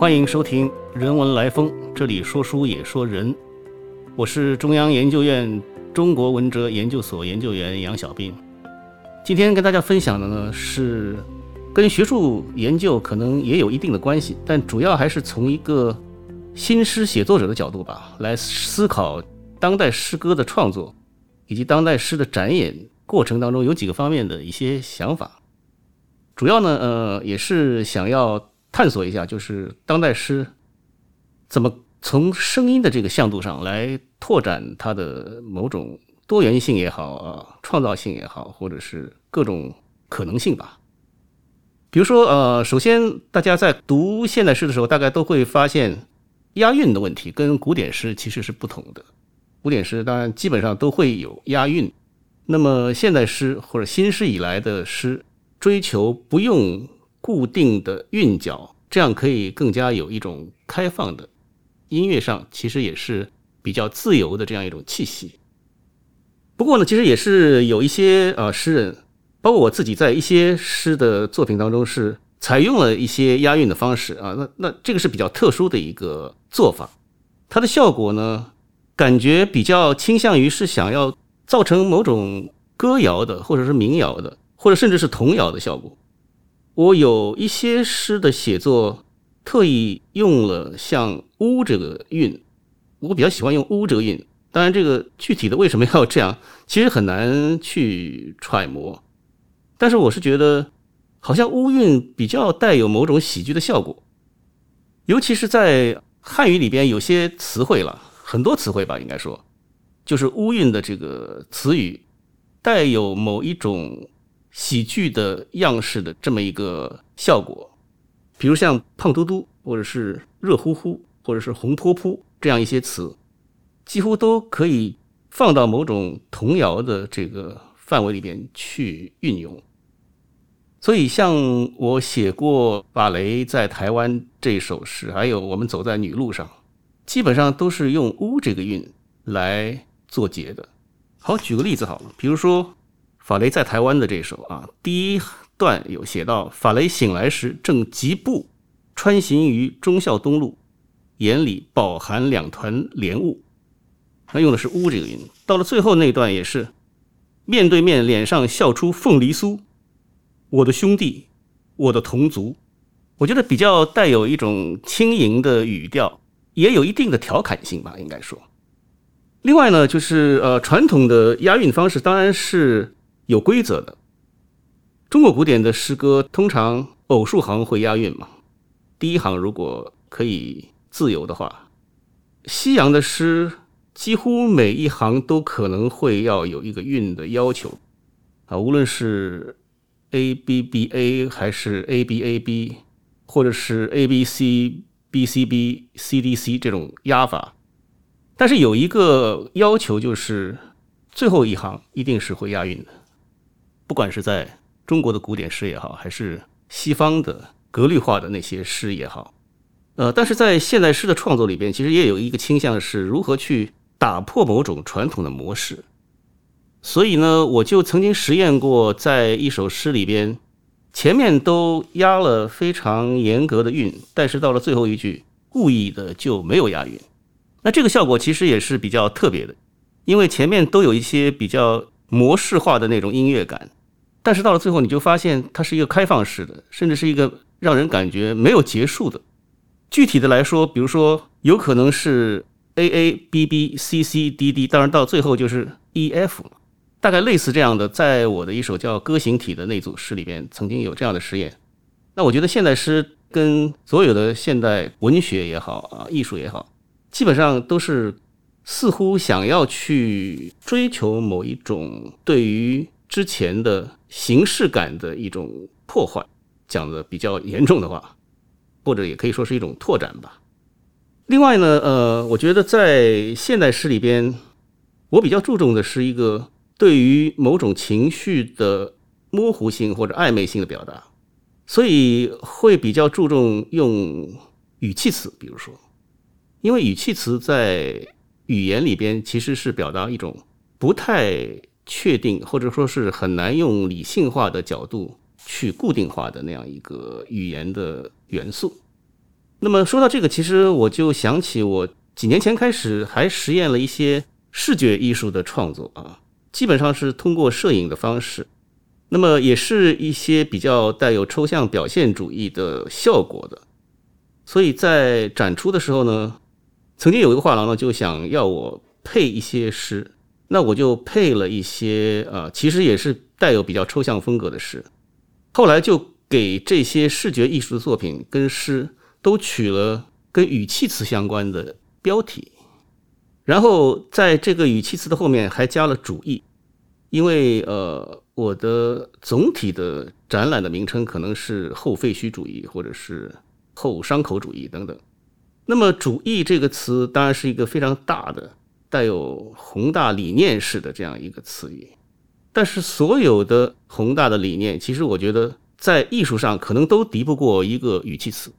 欢迎收听《人文来风》，这里说书也说人。我是中央研究院中国文哲研究所研究员杨小斌。今天跟大家分享的呢是跟学术研究可能也有一定的关系，但主要还是从一个新诗写作者的角度吧，来思考当代诗歌的创作以及当代诗的展演过程当中有几个方面的一些想法。主要呢，呃，也是想要探索一下，就是当代诗怎么从声音的这个向度上来拓展它的某种多元性也好啊，创造性也好，或者是各种可能性吧。比如说，呃，首先大家在读现代诗的时候，大概都会发现押韵的问题跟古典诗其实是不同的。古典诗当然基本上都会有押韵，那么现代诗或者新诗以来的诗。追求不用固定的韵脚，这样可以更加有一种开放的音乐上，其实也是比较自由的这样一种气息。不过呢，其实也是有一些啊诗人，包括我自己，在一些诗的作品当中是采用了一些押韵的方式啊。那那这个是比较特殊的一个做法，它的效果呢，感觉比较倾向于是想要造成某种歌谣的或者是民谣的。或者甚至是童谣的效果。我有一些诗的写作，特意用了像“乌”这个韵，我比较喜欢用“乌”这个韵。当然，这个具体的为什么要这样，其实很难去揣摩。但是，我是觉得好像乌韵比较带有某种喜剧的效果，尤其是在汉语里边有些词汇了，很多词汇吧，应该说，就是乌韵的这个词语，带有某一种。喜剧的样式的这么一个效果，比如像“胖嘟嘟”或者是“热乎乎”或者是“红扑扑”这样一些词，几乎都可以放到某种童谣的这个范围里边去运用。所以，像我写过法雷在台湾这首诗，还有我们走在女路上，基本上都是用“乌”这个韵来做结的。好，举个例子好了，比如说。法雷在台湾的这首啊，第一段有写到：法雷醒来时正疾步穿行于忠孝东路，眼里饱含两团莲雾。他用的是“乌”这个音。到了最后那段也是面对面，脸上笑出凤梨酥。我的兄弟，我的同族，我觉得比较带有一种轻盈的语调，也有一定的调侃性吧，应该说。另外呢，就是呃，传统的押韵方式当然是。有规则的，中国古典的诗歌通常偶数行会押韵嘛？第一行如果可以自由的话，西洋的诗几乎每一行都可能会要有一个韵的要求啊，无论是 A B B A 还是 A B A B，或者是 A B C B C B C D C 这种押法，但是有一个要求就是最后一行一定是会押韵的。不管是在中国的古典诗也好，还是西方的格律化的那些诗也好，呃，但是在现代诗的创作里边，其实也有一个倾向是如何去打破某种传统的模式。所以呢，我就曾经实验过，在一首诗里边，前面都押了非常严格的韵，但是到了最后一句，故意的就没有押韵。那这个效果其实也是比较特别的，因为前面都有一些比较模式化的那种音乐感。但是到了最后，你就发现它是一个开放式的，甚至是一个让人感觉没有结束的。具体的来说，比如说，有可能是 A A B B C C D D，当然到最后就是 E F，大概类似这样的。在我的一首叫《歌行体》的那组诗里边，曾经有这样的实验。那我觉得现代诗跟所有的现代文学也好啊，艺术也好，基本上都是似乎想要去追求某一种对于。之前的形式感的一种破坏，讲的比较严重的话，或者也可以说是一种拓展吧。另外呢，呃，我觉得在现代诗里边，我比较注重的是一个对于某种情绪的模糊性或者暧昧性的表达，所以会比较注重用语气词，比如说，因为语气词在语言里边其实是表达一种不太。确定或者说是很难用理性化的角度去固定化的那样一个语言的元素，那么说到这个，其实我就想起我几年前开始还实验了一些视觉艺术的创作啊，基本上是通过摄影的方式，那么也是一些比较带有抽象表现主义的效果的。所以在展出的时候呢，曾经有一个画廊呢就想要我配一些诗，那我就配了一些啊，其实也是带有比较抽象风格的诗。后来就给这些视觉艺术的作品跟诗都取了跟语气词相关的标题，然后在这个语气词的后面还加了主义，因为呃，我的总体的展览的名称可能是后废墟主义或者是。后伤口主义等等，那么“主义”这个词当然是一个非常大的、带有宏大理念式的这样一个词语。但是，所有的宏大的理念，其实我觉得在艺术上可能都敌不过一个语气词。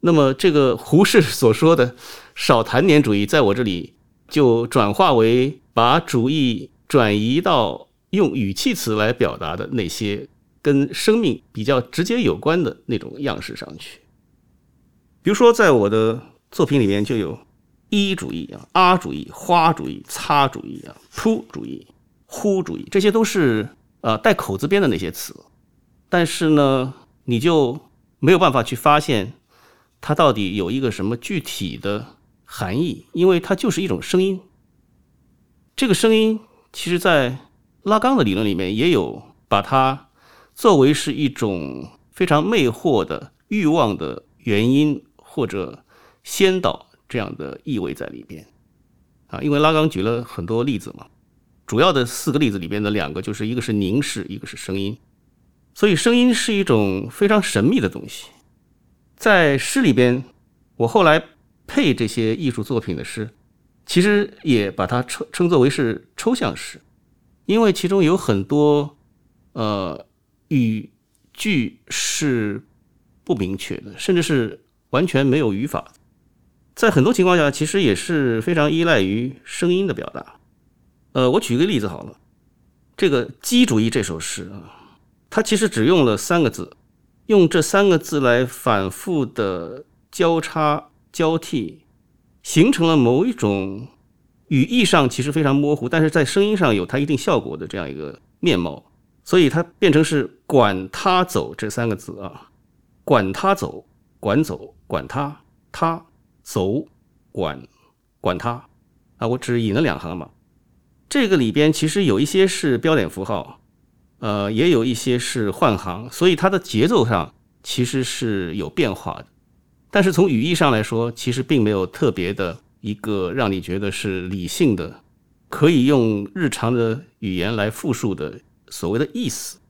那么，这个胡适所说的“少谈点主义”在我这里就转化为把主义转移到用语气词来表达的那些跟生命比较直接有关的那种样式上去。比如说，在我的作品里面就有一主义啊、啊主义、花主义、擦主义啊、扑主义、呼主义，这些都是呃带口字边的那些词。但是呢，你就没有办法去发现它到底有一个什么具体的含义，因为它就是一种声音。这个声音，其实在拉缸的理论里面也有把它作为是一种非常魅惑的欲望的原因。或者先导这样的意味在里边啊，因为拉冈举了很多例子嘛，主要的四个例子里边的两个就是一个是凝视，一个是声音，所以声音是一种非常神秘的东西。在诗里边，我后来配这些艺术作品的诗，其实也把它称称作为是抽象诗，因为其中有很多呃语句是不明确的，甚至是。完全没有语法，在很多情况下，其实也是非常依赖于声音的表达。呃，我举个例子好了，这个“机主义”这首诗啊，它其实只用了三个字，用这三个字来反复的交叉交替，形成了某一种语义上其实非常模糊，但是在声音上有它一定效果的这样一个面貌，所以它变成是“管他走”这三个字啊，“管他走”。管走，管他，他走，管管他，啊，我只引了两行嘛。这个里边其实有一些是标点符号，呃，也有一些是换行，所以它的节奏上其实是有变化的。但是从语义上来说，其实并没有特别的一个让你觉得是理性的，可以用日常的语言来复述的所谓的意思。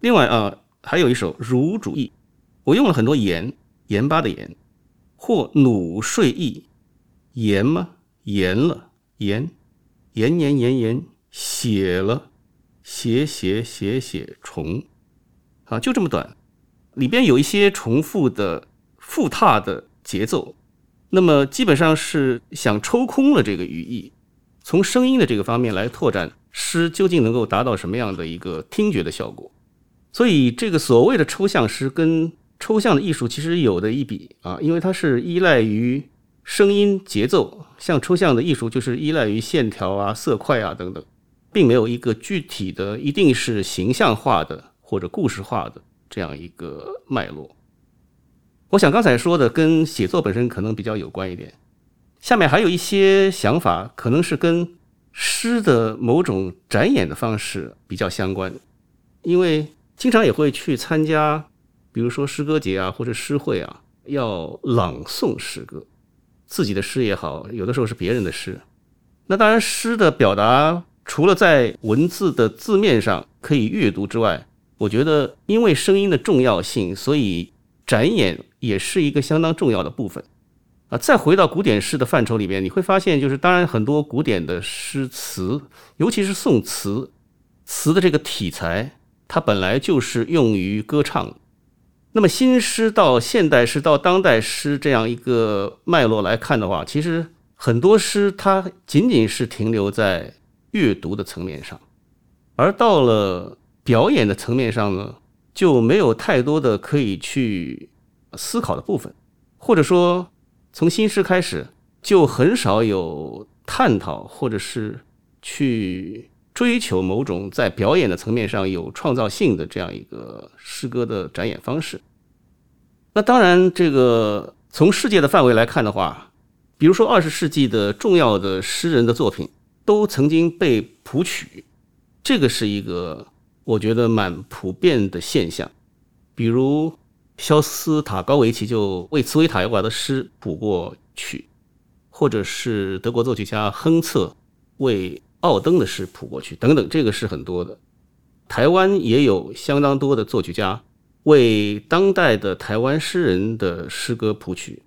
另外啊，还有一首《如主义》，我用了很多言。盐巴的盐，或努睡意，言吗？言了，盐，盐盐盐盐，写了，写写写写重，啊，就这么短，里边有一些重复的复沓的节奏，那么基本上是想抽空了这个语义，从声音的这个方面来拓展诗究竟能够达到什么样的一个听觉的效果，所以这个所谓的抽象诗跟。抽象的艺术其实有的一比啊，因为它是依赖于声音节奏，像抽象的艺术就是依赖于线条啊、色块啊等等，并没有一个具体的、一定是形象化的或者故事化的这样一个脉络。我想刚才说的跟写作本身可能比较有关一点，下面还有一些想法，可能是跟诗的某种展演的方式比较相关，因为经常也会去参加。比如说诗歌节啊，或者诗会啊，要朗诵诗歌，自己的诗也好，有的时候是别人的诗。那当然，诗的表达除了在文字的字面上可以阅读之外，我觉得因为声音的重要性，所以展演也是一个相当重要的部分。啊，再回到古典诗的范畴里面，你会发现，就是当然很多古典的诗词，尤其是宋词，词的这个题材，它本来就是用于歌唱。那么新诗到现代诗到当代诗这样一个脉络来看的话，其实很多诗它仅仅是停留在阅读的层面上，而到了表演的层面上呢，就没有太多的可以去思考的部分。或者说从新诗开始就很少有探讨或者是去追求某种在表演的层面上有创造性的这样一个诗歌的展演方式。那当然，这个从世界的范围来看的话，比如说二十世纪的重要的诗人的作品都曾经被谱曲，这个是一个我觉得蛮普遍的现象。比如肖斯塔高维奇就为茨维塔耶娃的诗谱过曲，或者是德国作曲家亨策为奥登的诗谱过去，等等，这个是很多的。台湾也有相当多的作曲家。为当代的台湾诗人的诗歌谱曲，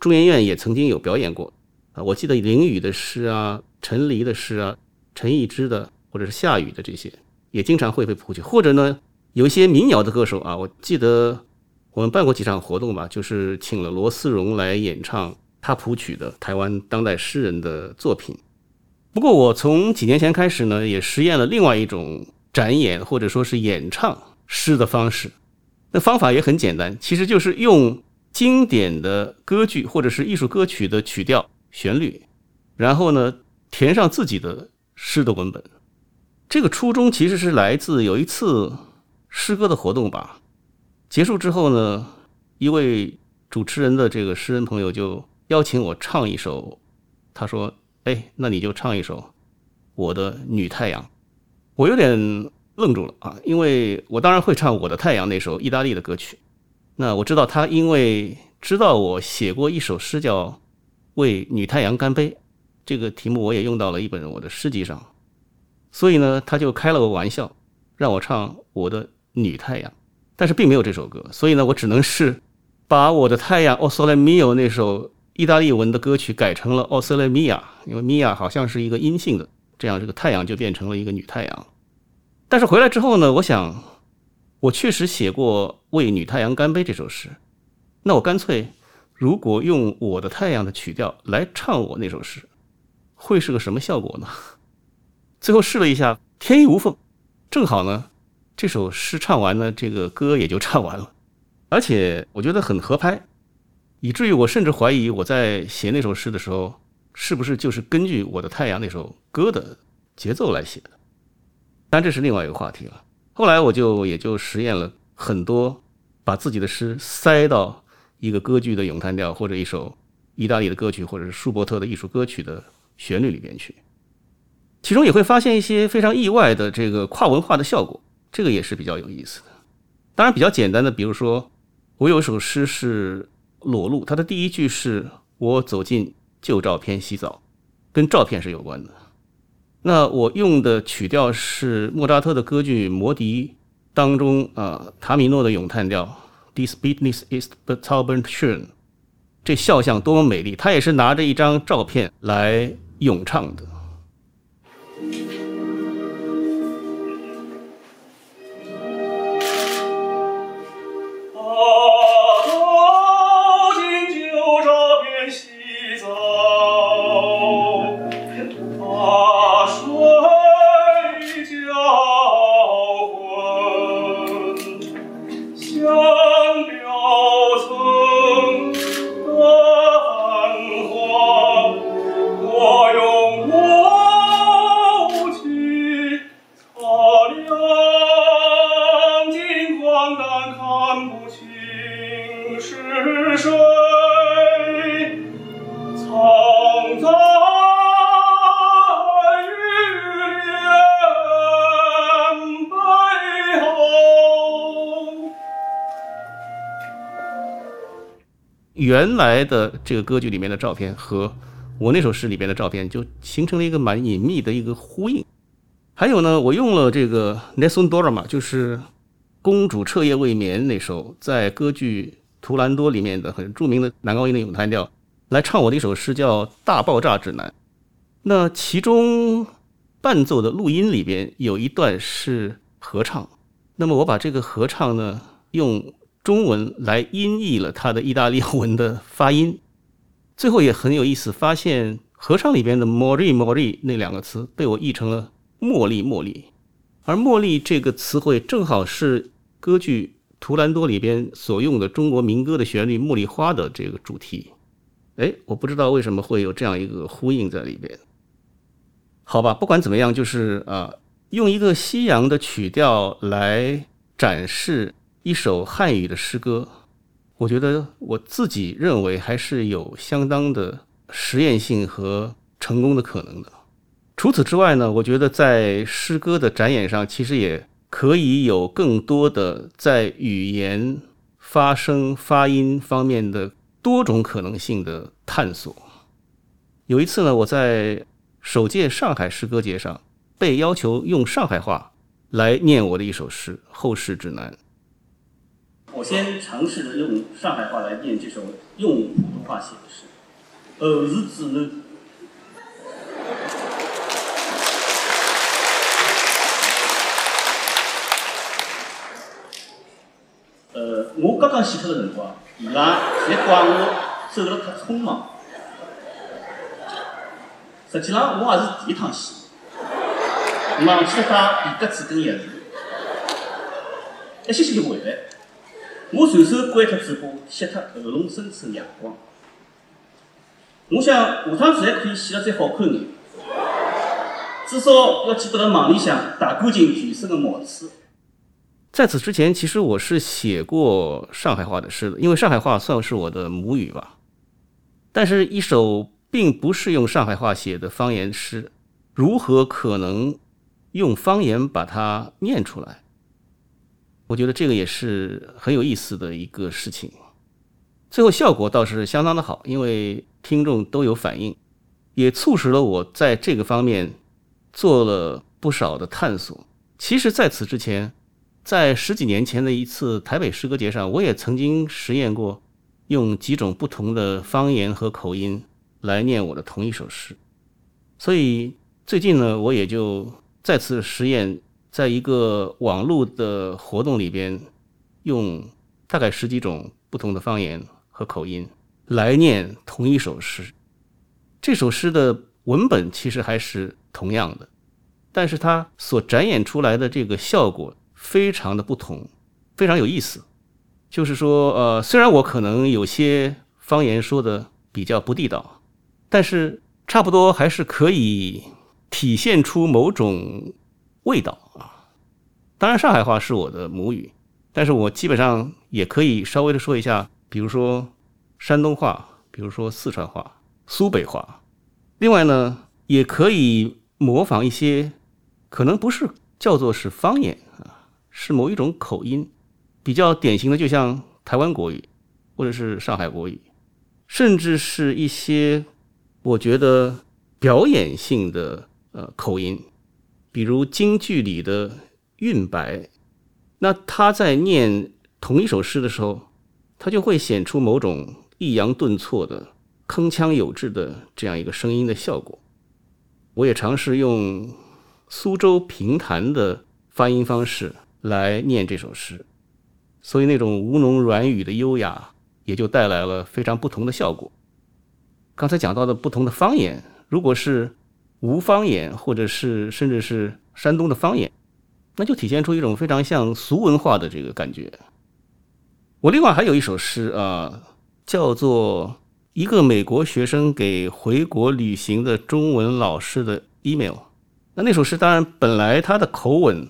中研院也曾经有表演过啊。我记得林语的诗啊、陈黎的诗啊、陈逸之的或者是夏雨的这些，也经常会被谱曲。或者呢，有一些民谣的歌手啊，我记得我们办过几场活动吧，就是请了罗思荣来演唱他谱曲的台湾当代诗人的作品。不过我从几年前开始呢，也实验了另外一种展演或者说是演唱诗的方式。那方法也很简单，其实就是用经典的歌剧或者是艺术歌曲的曲调、旋律，然后呢填上自己的诗的文本。这个初衷其实是来自有一次诗歌的活动吧。结束之后呢，一位主持人的这个诗人朋友就邀请我唱一首，他说：“哎，那你就唱一首《我的女太阳》。”我有点。愣住了啊！因为我当然会唱《我的太阳》那首意大利的歌曲。那我知道他因为知道我写过一首诗叫《为女太阳干杯》，这个题目我也用到了一本我的诗集上，所以呢，他就开了个玩笑，让我唱《我的女太阳》，但是并没有这首歌，所以呢，我只能是把我的太阳《O Sole Mio》那首意大利文的歌曲改成了《O Sole Mia》，因为 Mia 好像是一个阴性的，这样这个太阳就变成了一个女太阳。但是回来之后呢，我想，我确实写过《为女太阳干杯》这首诗，那我干脆，如果用我的太阳的曲调来唱我那首诗，会是个什么效果呢？最后试了一下，天衣无缝，正好呢，这首诗唱完呢，这个歌也就唱完了，而且我觉得很合拍，以至于我甚至怀疑我在写那首诗的时候，是不是就是根据我的太阳那首歌的节奏来写的。但这是另外一个话题了。后来我就也就实验了很多，把自己的诗塞到一个歌剧的咏叹调，或者一首意大利的歌曲，或者是舒伯特的艺术歌曲的旋律里边去。其中也会发现一些非常意外的这个跨文化的效果，这个也是比较有意思的。当然比较简单的，比如说我有一首诗是裸露，它的第一句是我走进旧照片洗澡，跟照片是有关的。那我用的曲调是莫扎特的歌剧《魔笛》当中啊，塔米诺的咏叹调，This business is but so schön，这肖像多么美丽！他也是拿着一张照片来咏唱的。原来的这个歌剧里面的照片和我那首诗里边的照片就形成了一个蛮隐秘的一个呼应。还有呢，我用了这个 Nessun Dorma，就是公主彻夜未眠那首在歌剧《图兰多》里面的很著名的男高音的咏叹调来唱我的一首诗，叫《大爆炸指南》。那其中伴奏的录音里边有一段是合唱，那么我把这个合唱呢用。中文来音译了他的意大利文的发音，最后也很有意思，发现合唱里边的 “mori mori” 那两个词被我译成了“茉莉茉莉”，而“茉莉”这个词汇正好是歌剧图兰多里边所用的中国民歌的旋律《茉莉花》的这个主题。哎，我不知道为什么会有这样一个呼应在里边。好吧，不管怎么样，就是啊，用一个西洋的曲调来展示一首汉语的诗歌，我觉得我自己认为还是有相当的实验性和成功的可能的。除此之外呢，我觉得在诗歌的展演上，其实也可以有更多的在语言、发声、发音方面的。多种可能性的探索。有一次呢，我在首届上海诗歌节上被要求用上海话来念我的一首诗《后世指南》。我先尝试着用上海话来念这首用普通话写的诗《后世指呢》。呃，我刚刚写出的辰光。伊拉侪怪我走了太匆忙，实际上我也是第一趟写，忘记了带笔格子跟页纸，一歇歇就回来。我随手关脱嘴巴，吸脱喉咙深处的阳光。我想下趟子还可以写得再好看点，至少要记得辣网里向大干净全身的毛刺。在此之前，其实我是写过上海话的诗的，因为上海话算是我的母语吧。但是，一首并不是用上海话写的方言诗，如何可能用方言把它念出来？我觉得这个也是很有意思的一个事情。最后效果倒是相当的好，因为听众都有反应，也促使了我在这个方面做了不少的探索。其实，在此之前。在十几年前的一次台北诗歌节上，我也曾经实验过用几种不同的方言和口音来念我的同一首诗。所以最近呢，我也就再次实验，在一个网络的活动里边，用大概十几种不同的方言和口音来念同一首诗。这首诗的文本其实还是同样的，但是它所展演出来的这个效果。非常的不同，非常有意思。就是说，呃，虽然我可能有些方言说的比较不地道，但是差不多还是可以体现出某种味道。当然，上海话是我的母语，但是我基本上也可以稍微的说一下，比如说山东话，比如说四川话、苏北话。另外呢，也可以模仿一些可能不是叫做是方言啊。是某一种口音，比较典型的，就像台湾国语，或者是上海国语，甚至是一些我觉得表演性的呃口音，比如京剧里的韵白，那他在念同一首诗的时候，他就会显出某种抑扬顿挫的铿锵有致的这样一个声音的效果。我也尝试用苏州评弹的发音方式。来念这首诗，所以那种吴侬软语的优雅，也就带来了非常不同的效果。刚才讲到的不同的方言，如果是吴方言，或者是甚至是山东的方言，那就体现出一种非常像俗文化的这个感觉。我另外还有一首诗啊，叫做一个美国学生给回国旅行的中文老师的 email。那那首诗当然本来他的口吻。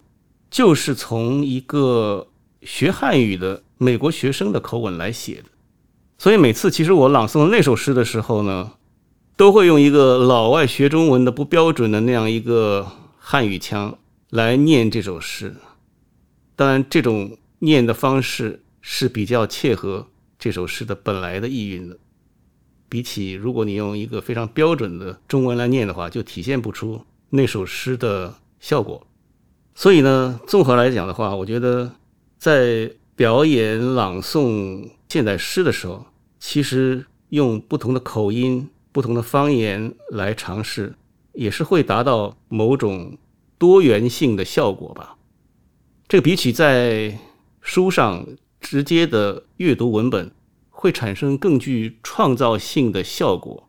就是从一个学汉语的美国学生的口吻来写的，所以每次其实我朗诵那首诗的时候呢，都会用一个老外学中文的不标准的那样一个汉语腔来念这首诗。当然，这种念的方式是比较切合这首诗的本来的意蕴的。比起如果你用一个非常标准的中文来念的话，就体现不出那首诗的效果。所以呢，综合来讲的话，我觉得在表演朗诵现代诗的时候，其实用不同的口音、不同的方言来尝试，也是会达到某种多元性的效果吧。这比起在书上直接的阅读文本会产生更具创造性的效果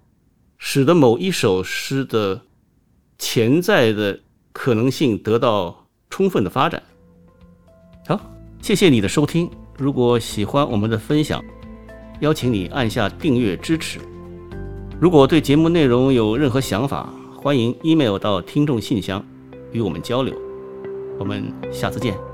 使得某一首诗的潜在的可能性得到充分的发展。好谢谢你的收听。如果喜欢我们的分享邀请你按下订阅支持。如果对节目内容有任何想法欢迎 email 到听众信箱与我们交流。我们下次见。